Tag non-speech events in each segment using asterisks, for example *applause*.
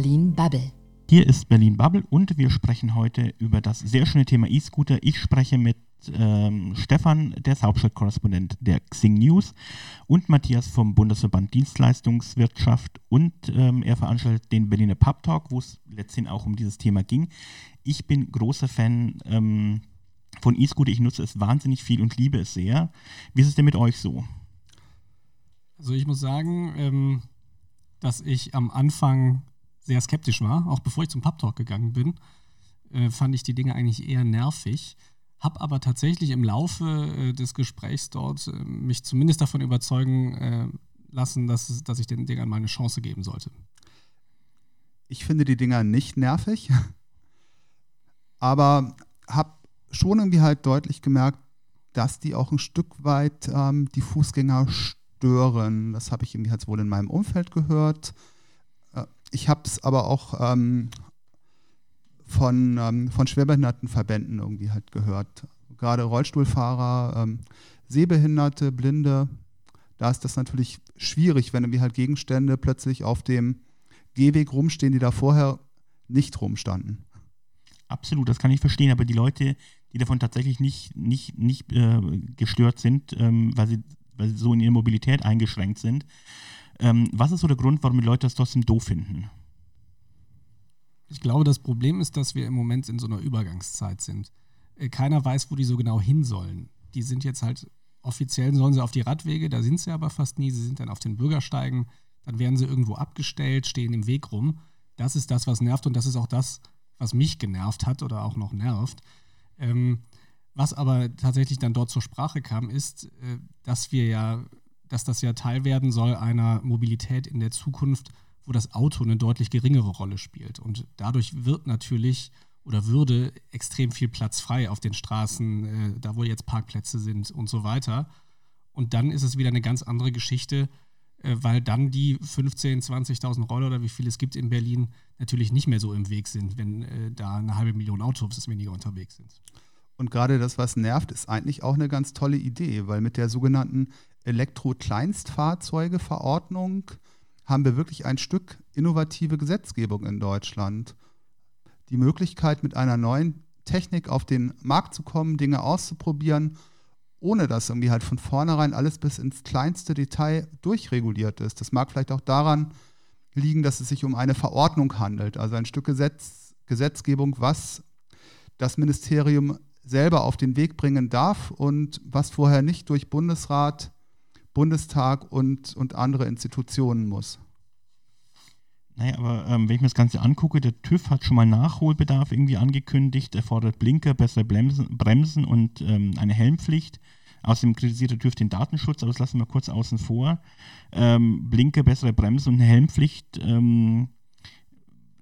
Berlin Bubble. Hier ist Berlin Bubble und wir sprechen heute über das sehr schöne Thema E-Scooter. Ich spreche mit ähm, Stefan, der ist Hauptstadtkorrespondent der Xing News und Matthias vom Bundesverband Dienstleistungswirtschaft und ähm, er veranstaltet den Berliner Pub Talk, wo es letztendlich auch um dieses Thema ging. Ich bin großer Fan ähm, von E-Scooter, ich nutze es wahnsinnig viel und liebe es sehr. Wie ist es denn mit euch so? Also ich muss sagen, ähm, dass ich am Anfang sehr skeptisch war, auch bevor ich zum Pub Talk gegangen bin, äh, fand ich die Dinge eigentlich eher nervig. Habe aber tatsächlich im Laufe äh, des Gesprächs dort äh, mich zumindest davon überzeugen äh, lassen, dass, dass ich den Dingern mal eine Chance geben sollte. Ich finde die Dinger nicht nervig, *laughs* aber habe schon irgendwie halt deutlich gemerkt, dass die auch ein Stück weit ähm, die Fußgänger stören. Das habe ich irgendwie halt wohl in meinem Umfeld gehört. Ich habe es aber auch ähm, von, ähm, von Schwerbehindertenverbänden irgendwie halt gehört. Gerade Rollstuhlfahrer, ähm, Sehbehinderte, Blinde, da ist das natürlich schwierig, wenn irgendwie halt Gegenstände plötzlich auf dem Gehweg rumstehen, die da vorher nicht rumstanden. Absolut, das kann ich verstehen, aber die Leute, die davon tatsächlich nicht, nicht, nicht äh, gestört sind, ähm, weil, sie, weil sie so in ihrer Mobilität eingeschränkt sind, ähm, was ist so der Grund, warum die Leute das trotzdem doof finden? Ich glaube, das Problem ist, dass wir im Moment in so einer Übergangszeit sind. Äh, keiner weiß, wo die so genau hin sollen. Die sind jetzt halt offiziell, sollen sie auf die Radwege, da sind sie aber fast nie. Sie sind dann auf den Bürgersteigen, dann werden sie irgendwo abgestellt, stehen im Weg rum. Das ist das, was nervt und das ist auch das, was mich genervt hat oder auch noch nervt. Ähm, was aber tatsächlich dann dort zur Sprache kam, ist, äh, dass wir ja, dass das ja Teil werden soll einer Mobilität in der Zukunft, wo das Auto eine deutlich geringere Rolle spielt. Und dadurch wird natürlich oder würde extrem viel Platz frei auf den Straßen, äh, da wo jetzt Parkplätze sind und so weiter. Und dann ist es wieder eine ganz andere Geschichte, äh, weil dann die 15.000, 20.000 Roller oder wie viel es gibt in Berlin natürlich nicht mehr so im Weg sind, wenn da eine halbe Million Autos weniger unterwegs sind. Und gerade das, was nervt, ist eigentlich auch eine ganz tolle Idee, weil mit der sogenannten Elektro-Kleinstfahrzeuge-Verordnung haben wir wirklich ein Stück innovative Gesetzgebung in Deutschland. Die Möglichkeit, mit einer neuen Technik auf den Markt zu kommen, Dinge auszuprobieren, ohne dass irgendwie halt von vornherein alles bis ins kleinste Detail durchreguliert ist. Das mag vielleicht auch daran liegen, dass es sich um eine Verordnung handelt, also ein Stück Gesetz, Gesetzgebung, was das Ministerium selber auf den Weg bringen darf und was vorher nicht durch Bundesrat Bundestag und, und andere Institutionen muss. Naja, aber ähm, wenn ich mir das Ganze angucke, der TÜV hat schon mal Nachholbedarf irgendwie angekündigt. Er fordert Blinker, bessere Bremsen, Bremsen und ähm, eine Helmpflicht. Außerdem kritisiert der TÜV den Datenschutz, aber das lassen wir kurz außen vor. Ähm, Blinker, bessere Bremsen und eine Helmpflicht. Ähm,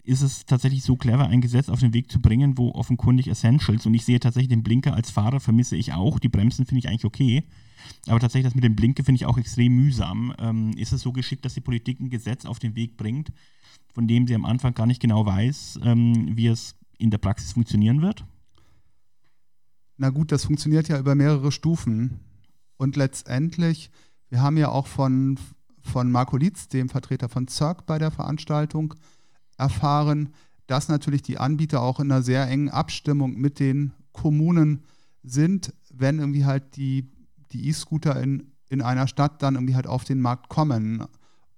ist es tatsächlich so clever, ein Gesetz auf den Weg zu bringen, wo offenkundig Essentials, und ich sehe tatsächlich den Blinker als Fahrer, vermisse ich auch. Die Bremsen finde ich eigentlich okay. Aber tatsächlich das mit dem Blinker finde ich auch extrem mühsam. Ähm, ist es so geschickt, dass die Politik ein Gesetz auf den Weg bringt, von dem sie am Anfang gar nicht genau weiß, ähm, wie es in der Praxis funktionieren wird? Na gut, das funktioniert ja über mehrere Stufen. Und letztendlich, wir haben ja auch von, von Marco Lietz, dem Vertreter von CERC bei der Veranstaltung, erfahren, dass natürlich die Anbieter auch in einer sehr engen Abstimmung mit den Kommunen sind, wenn irgendwie halt die die E-Scooter in, in einer Stadt dann irgendwie halt auf den Markt kommen.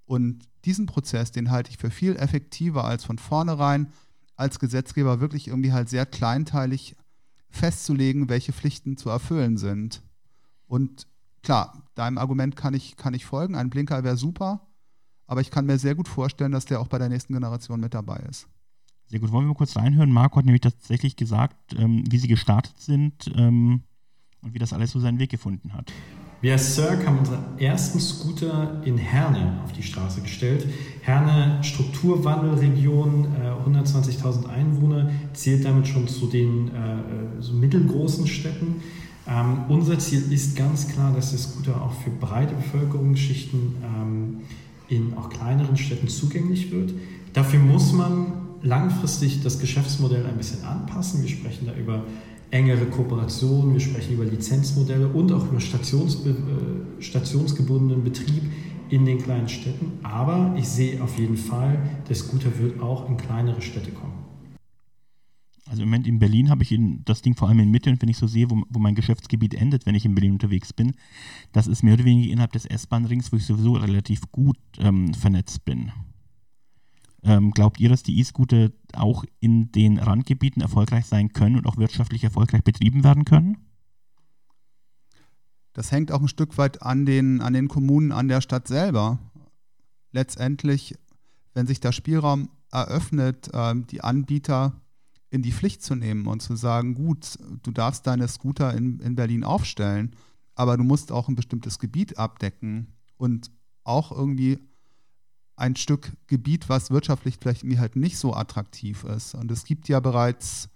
Und diesen Prozess, den halte ich für viel effektiver als von vornherein als Gesetzgeber wirklich irgendwie halt sehr kleinteilig festzulegen, welche Pflichten zu erfüllen sind. Und klar, deinem Argument kann ich, kann ich folgen. Ein Blinker wäre super, aber ich kann mir sehr gut vorstellen, dass der auch bei der nächsten Generation mit dabei ist. Sehr gut. Wollen wir mal kurz reinhören? Marco hat nämlich tatsächlich gesagt, ähm, wie sie gestartet sind. Ähm und wie das alles so seinen Weg gefunden hat. Wir als Cirque haben unseren ersten Scooter in Herne auf die Straße gestellt. Herne, Strukturwandelregion, 120.000 äh, Einwohner, zählt damit schon zu den äh, so mittelgroßen Städten. Ähm, unser Ziel ist ganz klar, dass der Scooter auch für breite Bevölkerungsschichten ähm, in auch kleineren Städten zugänglich wird. Dafür muss man langfristig das Geschäftsmodell ein bisschen anpassen. Wir sprechen da über engere Kooperationen, wir sprechen über Lizenzmodelle und auch über stationsbe äh, stationsgebundenen Betrieb in den kleinen Städten. Aber ich sehe auf jeden Fall, der Scooter wird auch in kleinere Städte kommen. Also im Moment in Berlin habe ich das Ding vor allem in Mitte und wenn ich so sehe, wo, wo mein Geschäftsgebiet endet, wenn ich in Berlin unterwegs bin, das ist mehr oder weniger innerhalb des S-Bahn-Rings, wo ich sowieso relativ gut ähm, vernetzt bin. Ähm, glaubt ihr, dass die E-Scooter auch in den Randgebieten erfolgreich sein können und auch wirtschaftlich erfolgreich betrieben werden können? Das hängt auch ein Stück weit an den, an den Kommunen, an der Stadt selber. Letztendlich, wenn sich der Spielraum eröffnet, äh, die Anbieter in die Pflicht zu nehmen und zu sagen, gut, du darfst deine Scooter in, in Berlin aufstellen, aber du musst auch ein bestimmtes Gebiet abdecken und auch irgendwie ein Stück Gebiet, was wirtschaftlich vielleicht irgendwie halt nicht so attraktiv ist. Und es gibt ja bereits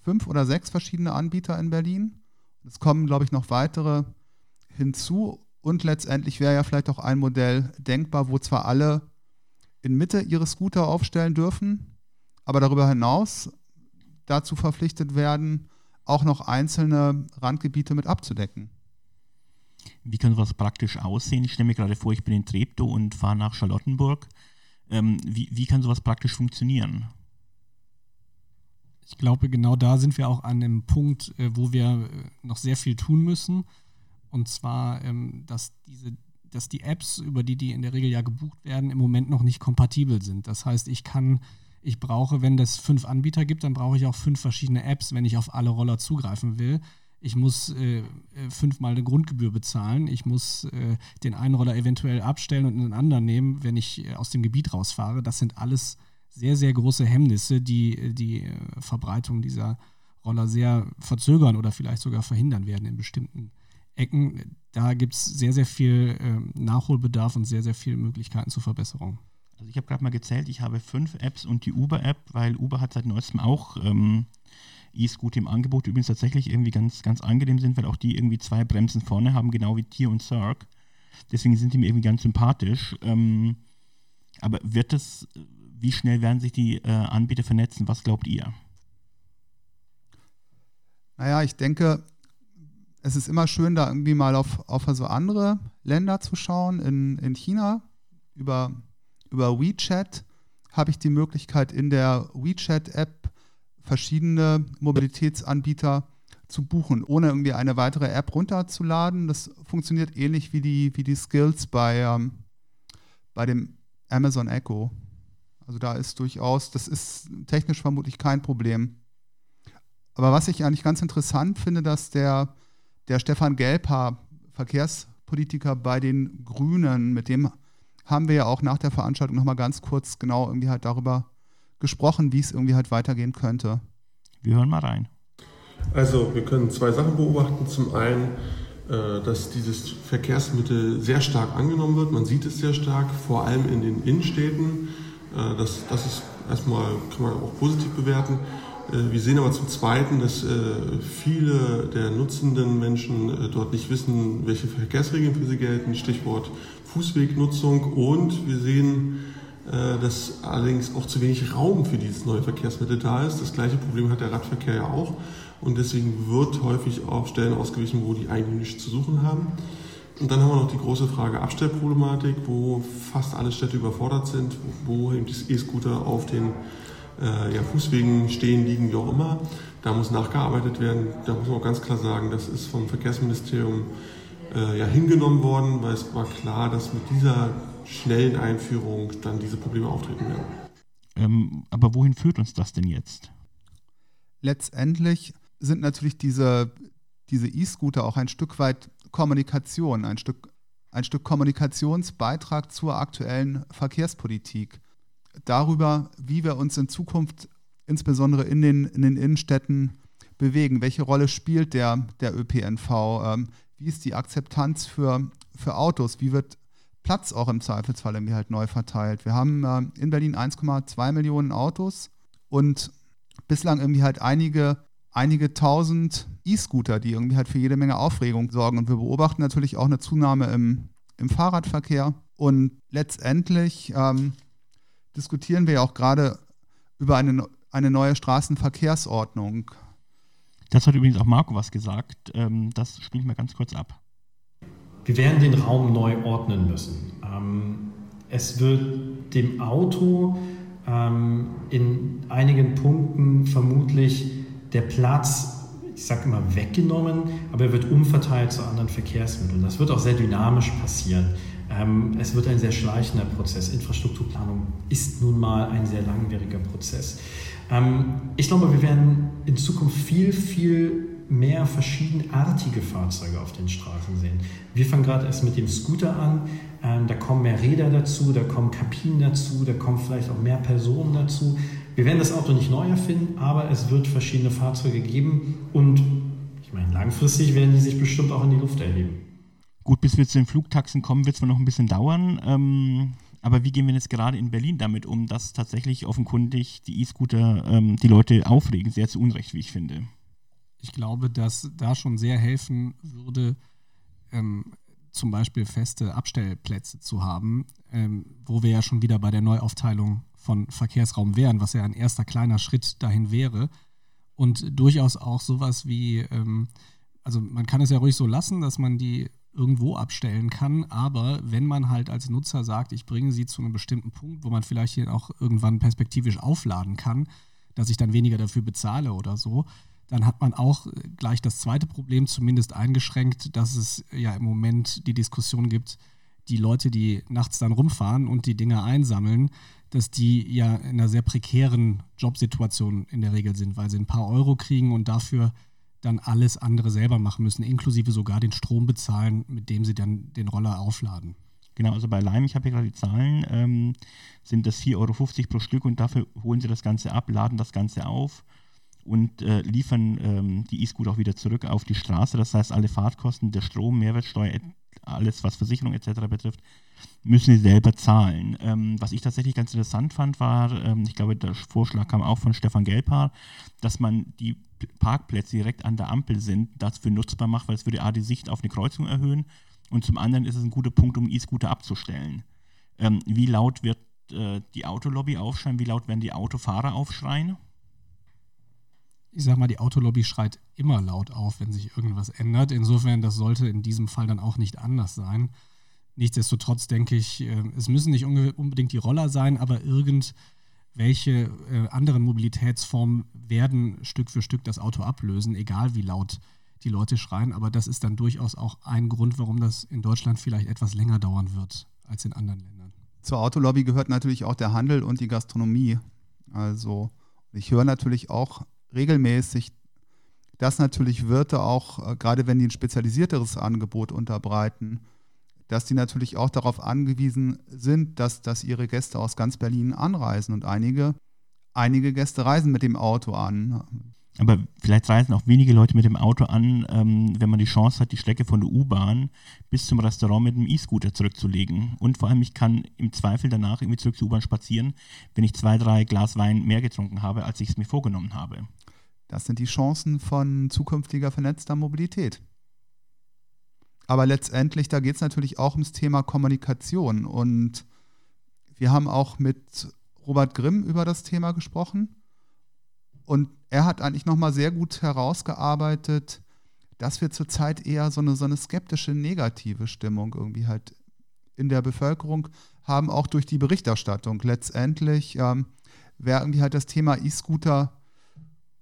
fünf oder sechs verschiedene Anbieter in Berlin. Es kommen, glaube ich, noch weitere hinzu. Und letztendlich wäre ja vielleicht auch ein Modell denkbar, wo zwar alle in Mitte ihre Scooter aufstellen dürfen, aber darüber hinaus dazu verpflichtet werden, auch noch einzelne Randgebiete mit abzudecken. Wie kann sowas praktisch aussehen? Ich stelle mir gerade vor, ich bin in Treptow und fahre nach Charlottenburg. Ähm, wie, wie kann sowas praktisch funktionieren? Ich glaube, genau da sind wir auch an einem Punkt, äh, wo wir äh, noch sehr viel tun müssen. Und zwar, ähm, dass diese dass die Apps, über die die in der Regel ja gebucht werden, im Moment noch nicht kompatibel sind. Das heißt, ich kann, ich brauche, wenn es fünf Anbieter gibt, dann brauche ich auch fünf verschiedene Apps, wenn ich auf alle Roller zugreifen will. Ich muss äh, fünfmal eine Grundgebühr bezahlen. Ich muss äh, den einen Roller eventuell abstellen und einen anderen nehmen, wenn ich äh, aus dem Gebiet rausfahre. Das sind alles sehr, sehr große Hemmnisse, die die äh, Verbreitung dieser Roller sehr verzögern oder vielleicht sogar verhindern werden in bestimmten Ecken. Da gibt es sehr, sehr viel ähm, Nachholbedarf und sehr, sehr viele Möglichkeiten zur Verbesserung. Also ich habe gerade mal gezählt, ich habe fünf Apps und die Uber-App, weil Uber hat seit neuestem auch ähm, E-Scooter im Angebot, die übrigens tatsächlich irgendwie ganz, ganz angenehm sind, weil auch die irgendwie zwei Bremsen vorne haben, genau wie Tier und Cirque. Deswegen sind die mir irgendwie ganz sympathisch. Ähm, aber wird das, wie schnell werden sich die äh, Anbieter vernetzen? Was glaubt ihr? Naja, ich denke, es ist immer schön, da irgendwie mal auf, auf so andere Länder zu schauen. In, in China über, über WeChat habe ich die Möglichkeit, in der WeChat-App verschiedene Mobilitätsanbieter zu buchen, ohne irgendwie eine weitere App runterzuladen. Das funktioniert ähnlich wie die, wie die Skills bei, ähm, bei dem Amazon Echo. Also da ist durchaus, das ist technisch vermutlich kein Problem. Aber was ich eigentlich ganz interessant finde, dass der, der Stefan Gelbhaar, Verkehrspolitiker bei den Grünen, mit dem haben wir ja auch nach der Veranstaltung nochmal ganz kurz genau irgendwie halt darüber gesprochen, wie es irgendwie halt weitergehen könnte. Wir hören mal rein. Also wir können zwei Sachen beobachten. Zum einen, äh, dass dieses Verkehrsmittel sehr stark angenommen wird. Man sieht es sehr stark, vor allem in den Innenstädten. Äh, das, das ist erstmal, kann man auch positiv bewerten. Äh, wir sehen aber zum Zweiten, dass viele der nutzenden Menschen dort nicht wissen, welche Verkehrsregeln für sie gelten. Stichwort Fußwegnutzung. Und wir sehen, dass allerdings auch zu wenig Raum für dieses neue Verkehrsmittel da ist. Das gleiche Problem hat der Radverkehr ja auch. Und deswegen wird häufig auf Stellen ausgewichen, wo die eigentlich nichts zu suchen haben. Und dann haben wir noch die große Frage Abstellproblematik, wo fast alle Städte überfordert sind, wo eben die E-Scooter auf den äh, ja, Fußwegen stehen, liegen, wie auch immer. Da muss nachgearbeitet werden. Da muss man auch ganz klar sagen, das ist vom Verkehrsministerium äh, ja, hingenommen worden, weil es war klar, dass mit dieser schnellen Einführung dann diese Probleme auftreten werden. Ähm, aber wohin führt uns das denn jetzt? Letztendlich sind natürlich diese diese E-Scooter auch ein Stück weit Kommunikation, ein Stück, ein Stück Kommunikationsbeitrag zur aktuellen Verkehrspolitik. Darüber, wie wir uns in Zukunft insbesondere in den, in den Innenstädten bewegen. Welche Rolle spielt der, der ÖPNV? Ähm, wie ist die Akzeptanz für, für Autos? Wie wird Platz auch im Zweifelsfall irgendwie halt neu verteilt? Wir haben äh, in Berlin 1,2 Millionen Autos und bislang irgendwie halt einige einige tausend E-Scooter, die irgendwie halt für jede Menge Aufregung sorgen. Und wir beobachten natürlich auch eine Zunahme im, im Fahrradverkehr. Und letztendlich ähm, diskutieren wir ja auch gerade über eine, eine neue wir werden den Raum neu ordnen müssen. Ähm, es wird dem Auto ähm, in einigen Punkten vermutlich der Platz ich sage immer weggenommen, aber er wird umverteilt zu anderen Verkehrsmitteln. Das wird auch sehr dynamisch passieren. Ähm, es wird ein sehr schleichender Prozess. Infrastrukturplanung ist nun mal ein sehr langwieriger Prozess. Ähm, ich glaube, wir werden in Zukunft viel, viel mehr verschiedenartige Fahrzeuge auf den Straßen sehen. Wir fangen gerade erst mit dem Scooter an. Ähm, da kommen mehr Räder dazu, da kommen Kabinen dazu, da kommen vielleicht auch mehr Personen dazu. Wir werden das Auto nicht neu erfinden, aber es wird verschiedene Fahrzeuge geben und ich meine, langfristig werden die sich bestimmt auch in die Luft erheben. Gut, bis wir zu den Flugtaxen kommen, wird es noch ein bisschen dauern. Ähm, aber wie gehen wir jetzt gerade in Berlin damit um, dass tatsächlich offenkundig die E-Scooter ähm, die Leute aufregen, sehr zu Unrecht, wie ich finde? Ich glaube, dass da schon sehr helfen würde, ähm, zum Beispiel feste Abstellplätze zu haben, ähm, wo wir ja schon wieder bei der Neuaufteilung von Verkehrsraum wären, was ja ein erster kleiner Schritt dahin wäre. Und durchaus auch sowas wie, ähm, also man kann es ja ruhig so lassen, dass man die irgendwo abstellen kann, aber wenn man halt als Nutzer sagt, ich bringe sie zu einem bestimmten Punkt, wo man vielleicht hier auch irgendwann perspektivisch aufladen kann, dass ich dann weniger dafür bezahle oder so, dann hat man auch gleich das zweite Problem zumindest eingeschränkt, dass es ja im Moment die Diskussion gibt, die Leute, die nachts dann rumfahren und die Dinge einsammeln, dass die ja in einer sehr prekären Jobsituation in der Regel sind, weil sie ein paar Euro kriegen und dafür dann alles andere selber machen müssen, inklusive sogar den Strom bezahlen, mit dem sie dann den Roller aufladen. Genau, also bei Lime, ich habe hier gerade die Zahlen, ähm, sind das 4,50 Euro pro Stück und dafür holen sie das Ganze ab, laden das Ganze auf und äh, liefern ähm, die E-Scooter auch wieder zurück auf die Straße. Das heißt, alle Fahrtkosten, der Strom, Mehrwertsteuer, alles was Versicherung etc. betrifft, müssen sie selber zahlen. Ähm, was ich tatsächlich ganz interessant fand, war, ähm, ich glaube, der Vorschlag kam auch von Stefan Gelpaar, dass man die Parkplätze direkt an der Ampel sind, dafür nutzbar macht, weil es würde A die Sicht auf eine Kreuzung erhöhen und zum anderen ist es ein guter Punkt, um E-Scooter abzustellen. Ähm, wie laut wird äh, die Autolobby aufschreien? Wie laut werden die Autofahrer aufschreien? ich sag mal, die Autolobby schreit immer laut auf, wenn sich irgendwas ändert. Insofern, das sollte in diesem Fall dann auch nicht anders sein. Nichtsdestotrotz denke ich, äh, es müssen nicht unbedingt die Roller sein, aber irgendwelche äh, anderen Mobilitätsformen werden Stück für Stück das Auto ablösen, egal wie laut die Leute schreien. Aber das ist dann durchaus auch ein Grund, warum das in Deutschland vielleicht etwas länger dauern wird als in anderen Ländern. Zur Autolobby gehört natürlich auch der Handel und die Gastronomie. Also ich höre natürlich auch regelmäßig, dass natürlich Wirte auch, äh, gerade wenn die ein spezialisierteres Angebot unterbreiten, dass die natürlich auch darauf angewiesen sind, dass, dass ihre Gäste aus ganz Berlin anreisen. Und einige, einige Gäste reisen mit dem Auto an. Aber vielleicht reisen auch wenige Leute mit dem Auto an, ähm, wenn man die Chance hat, die Strecke von der U-Bahn bis zum Restaurant mit dem E-Scooter zurückzulegen. Und vor allem, ich kann im Zweifel danach irgendwie zurück zur U-Bahn spazieren, wenn ich zwei, drei Glas Wein mehr getrunken habe, als ich es mir vorgenommen habe. Das sind die Chancen von zukünftiger vernetzter Mobilität. Aber letztendlich, da geht es natürlich auch ums Thema Kommunikation. Und wir haben auch mit Robert Grimm über das Thema gesprochen. Und er hat eigentlich nochmal sehr gut herausgearbeitet, dass wir zurzeit eher so eine, so eine skeptische, negative Stimmung irgendwie halt in der Bevölkerung haben, auch durch die Berichterstattung. Letztendlich, ähm, wer irgendwie halt das Thema E-Scooter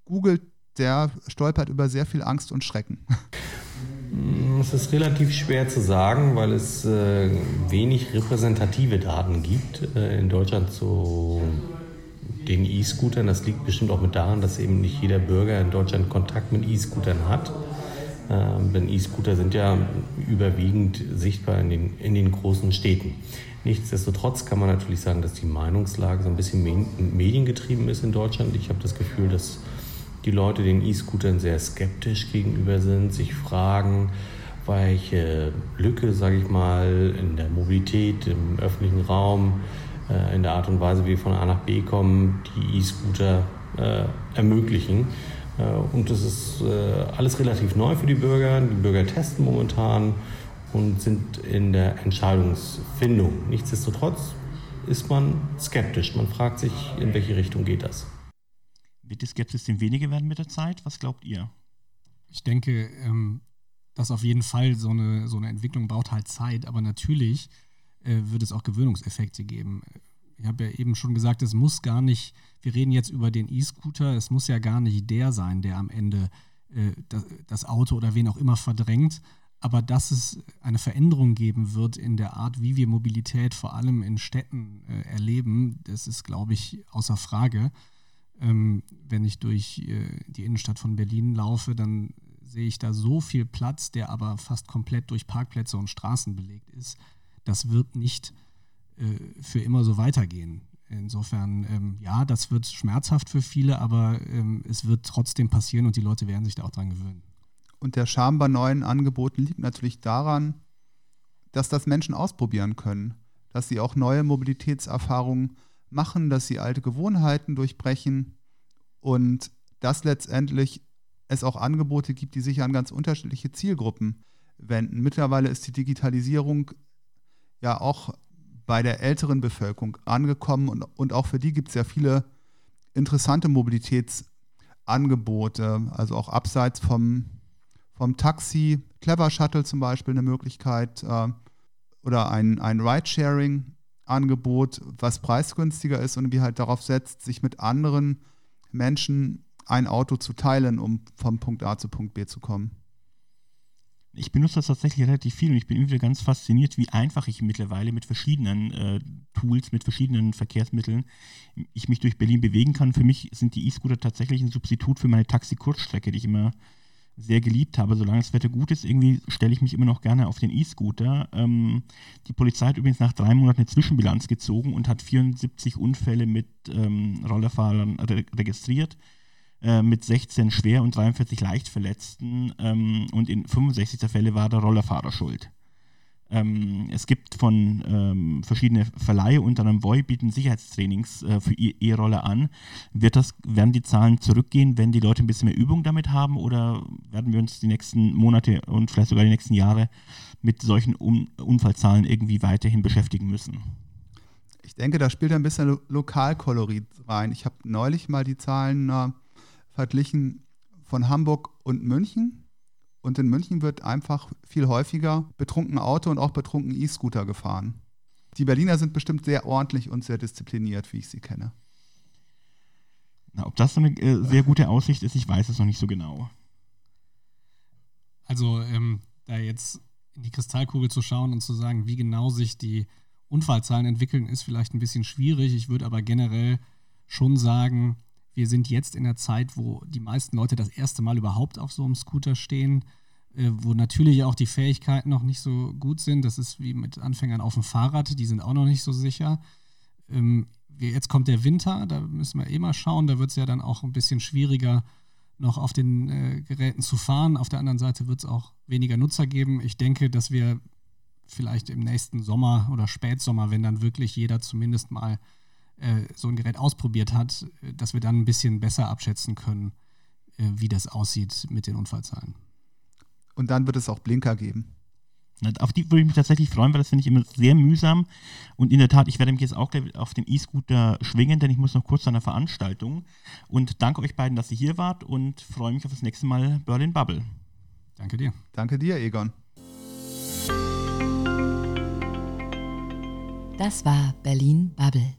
googelt, der stolpert über sehr viel Angst und Schrecken. *laughs* Mm, es ist relativ schwer zu sagen, weil es äh, wenig repräsentative Daten gibt äh, in Deutschland zu den E-Scootern. Das liegt bestimmt auch mit daran, dass eben nicht jeder Bürger in Deutschland Kontakt mit E-Scootern hat. Ähm, denn E-Scooter sind ja überwiegend sichtbar in den, in den großen Städten. Nichtsdestotrotz kann man natürlich sagen, dass die Meinungslage so ein bisschen mediengetrieben ist in Deutschland. Ich habe das Gefühl, dass die Leute den E-Scootern sehr skeptisch gegenüber sind, sich fragen, welche Lücke, sage ich mal, in der Mobilität, im öffentlichen Raum, äh, in der Art und Weise, wie wir von A nach B kommen, die E-Scooter äh, ermöglichen. Äh, und das ist alles relativ neu für die Bürger. Die Bürger testen momentan und sind in der Entscheidungsfindung. Nichtsdestotrotz ist man skeptisch. Man fragt sich, in welche Richtung geht das. Wird die Skepsis denn weniger werden mit der Zeit? Was glaubt ihr? Ich denke, ähm, das auf jeden Fall. So eine, so eine Entwicklung braucht halt Zeit, aber natürlich äh, wird es auch Gewöhnungseffekte geben. Ich habe ja eben schon gesagt, es muss gar nicht, wir reden jetzt über den E-Scooter, es muss ja gar nicht der sein, der am Ende äh, das, das Auto oder wen auch immer verdrängt, aber dass es eine Veränderung geben wird in der Art, wie wir Mobilität vor allem in Städten äh, erleben, das ist, glaube ich, außer Frage. Ähm, wenn ich durch äh, die Innenstadt von Berlin laufe, dann sehe ich da so viel Platz, der aber fast komplett durch Parkplätze und Straßen belegt ist. Das wird nicht äh, für immer so weitergehen. Insofern, ähm, ja, das wird schmerzhaft für viele, aber ähm, es wird trotzdem passieren und die Leute werden sich da auch dran gewöhnen. Und der Charme bei neuen Angeboten liegt natürlich daran, dass das Menschen ausprobieren können, dass sie auch neue Mobilitätserfahrungen machen, dass sie alte Gewohnheiten durchbrechen und dass letztendlich es auch Angebote gibt, die sich an ganz unterschiedliche Zielgruppen wenden. Mittlerweile ist die Digitalisierung ja auch bei der älteren Bevölkerung angekommen und, und auch für die gibt es ja viele interessante Mobilitätsangebote, also auch abseits vom, vom Taxi, Clever Shuttle zum Beispiel eine Möglichkeit äh, oder ein, ein Ridesharing-Angebot, was preisgünstiger ist und wie halt darauf setzt, sich mit anderen Menschen ein Auto zu teilen, um vom Punkt A zu Punkt B zu kommen. Ich benutze das tatsächlich relativ viel und ich bin immer wieder ganz fasziniert, wie einfach ich mittlerweile mit verschiedenen äh, Tools, mit verschiedenen Verkehrsmitteln ich mich durch Berlin bewegen kann. Für mich sind die E-Scooter tatsächlich ein Substitut für meine Taxi-Kurzstrecke, die ich immer sehr geliebt habe. Solange das Wetter gut ist, irgendwie stelle ich mich immer noch gerne auf den E-Scooter. Ähm, die Polizei hat übrigens nach drei Monaten eine Zwischenbilanz gezogen und hat 74 Unfälle mit ähm, Rollerfahrern re registriert. Äh, mit 16 schwer und 43 leicht Verletzten ähm, und in 65 der Fälle war der Rollerfahrer schuld. Ähm, es gibt von ähm, verschiedene Verleihe, unter anderem Voi, bieten Sicherheitstrainings äh, für E-Roller an. Wird das, werden die Zahlen zurückgehen, wenn die Leute ein bisschen mehr Übung damit haben oder werden wir uns die nächsten Monate und vielleicht sogar die nächsten Jahre mit solchen um Unfallzahlen irgendwie weiterhin beschäftigen müssen? Ich denke, da spielt ein bisschen Lo Lokalkolorit rein. Ich habe neulich mal die Zahlen äh, verglichen von Hamburg und München. Und in München wird einfach viel häufiger betrunken Auto und auch betrunken E-Scooter gefahren. Die Berliner sind bestimmt sehr ordentlich und sehr diszipliniert, wie ich sie kenne. Na, ob das so eine äh, sehr gute Aussicht ist, ich weiß es noch nicht so genau. Also ähm, da jetzt in die Kristallkugel zu schauen und zu sagen, wie genau sich die Unfallzahlen entwickeln, ist vielleicht ein bisschen schwierig. Ich würde aber generell schon sagen, wir sind jetzt in der Zeit, wo die meisten Leute das erste Mal überhaupt auf so einem Scooter stehen, äh, wo natürlich auch die Fähigkeiten noch nicht so gut sind. Das ist wie mit Anfängern auf dem Fahrrad, die sind auch noch nicht so sicher. Ähm, jetzt kommt der Winter, da müssen wir eh mal schauen, da wird es ja dann auch ein bisschen schwieriger, noch auf den äh, Geräten zu fahren. Auf der anderen Seite wird es auch weniger Nutzer geben. Ich denke, dass wir vielleicht im nächsten Sommer oder Spätsommer, wenn dann wirklich jeder zumindest mal äh, so ein Gerät ausprobiert hat, äh, dass wir dann ein bisschen besser abschätzen können, äh, wie das aussieht mit den Unfallzahlen. Und dann wird es auch Blinker geben. Auf die würde ich mich tatsächlich freuen, weil das finde ich immer sehr mühsam. Und in der Tat, ich werde mich jetzt auch auf den E-Scooter schwingen, denn ich muss noch kurz zu einer Veranstaltung. Und danke euch beiden, dass ihr hier wart und freue mich auf das nächste Mal Berlin Bubble. Danke dir. Danke dir, Egon. Das war Berlin Bubble.